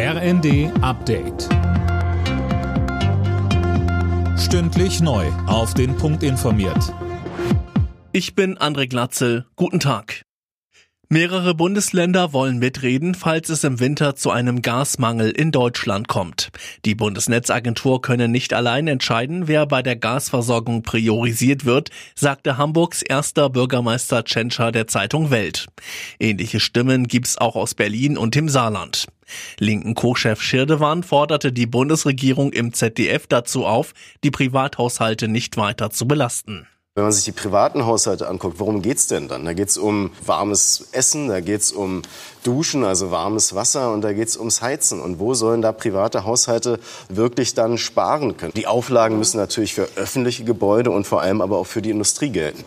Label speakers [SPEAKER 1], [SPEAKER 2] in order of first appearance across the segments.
[SPEAKER 1] RND Update. Stündlich neu. Auf den Punkt informiert.
[SPEAKER 2] Ich bin André Glatzel. Guten Tag. Mehrere Bundesländer wollen mitreden, falls es im Winter zu einem Gasmangel in Deutschland kommt. Die Bundesnetzagentur könne nicht allein entscheiden, wer bei der Gasversorgung priorisiert wird, sagte Hamburgs erster Bürgermeister Tschentscher der Zeitung Welt. Ähnliche Stimmen gibt's auch aus Berlin und im Saarland. Linken Co-Chef Schirdewan forderte die Bundesregierung im ZDF dazu auf, die Privathaushalte nicht weiter zu belasten.
[SPEAKER 3] Wenn man sich die privaten Haushalte anguckt, worum geht's denn dann? Da geht's um warmes Essen, da geht's um Duschen, also warmes Wasser und da geht's ums Heizen. Und wo sollen da private Haushalte wirklich dann sparen können? Die Auflagen müssen natürlich für öffentliche Gebäude und vor allem aber auch für die Industrie gelten.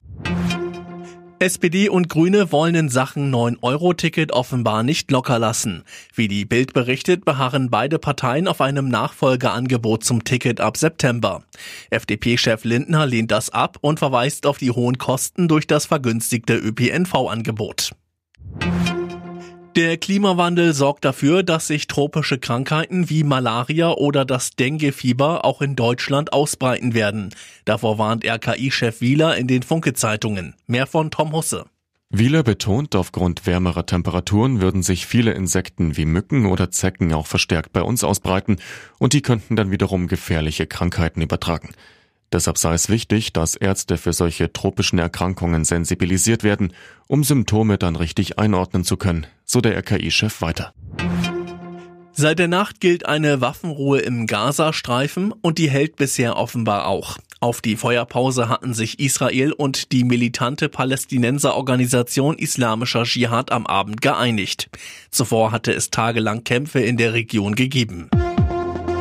[SPEAKER 2] SPD und Grüne wollen in Sachen 9-Euro-Ticket offenbar nicht locker lassen. Wie die Bild berichtet, beharren beide Parteien auf einem Nachfolgeangebot zum Ticket ab September. FDP-Chef Lindner lehnt das ab und verweist auf die hohen Kosten durch das vergünstigte ÖPNV-Angebot. Der Klimawandel sorgt dafür, dass sich tropische Krankheiten wie Malaria oder das Dengue-Fieber auch in Deutschland ausbreiten werden. Davor warnt RKI-Chef Wieler in den Funke-Zeitungen. Mehr von Tom Husse.
[SPEAKER 4] Wieler betont, aufgrund wärmerer Temperaturen würden sich viele Insekten wie Mücken oder Zecken auch verstärkt bei uns ausbreiten und die könnten dann wiederum gefährliche Krankheiten übertragen. Deshalb sei es wichtig, dass Ärzte für solche tropischen Erkrankungen sensibilisiert werden, um Symptome dann richtig einordnen zu können, so der RKI-Chef weiter.
[SPEAKER 2] Seit der Nacht gilt eine Waffenruhe im Gazastreifen und die hält bisher offenbar auch. Auf die Feuerpause hatten sich Israel und die militante Palästinenserorganisation Islamischer Dschihad am Abend geeinigt. Zuvor hatte es tagelang Kämpfe in der Region gegeben.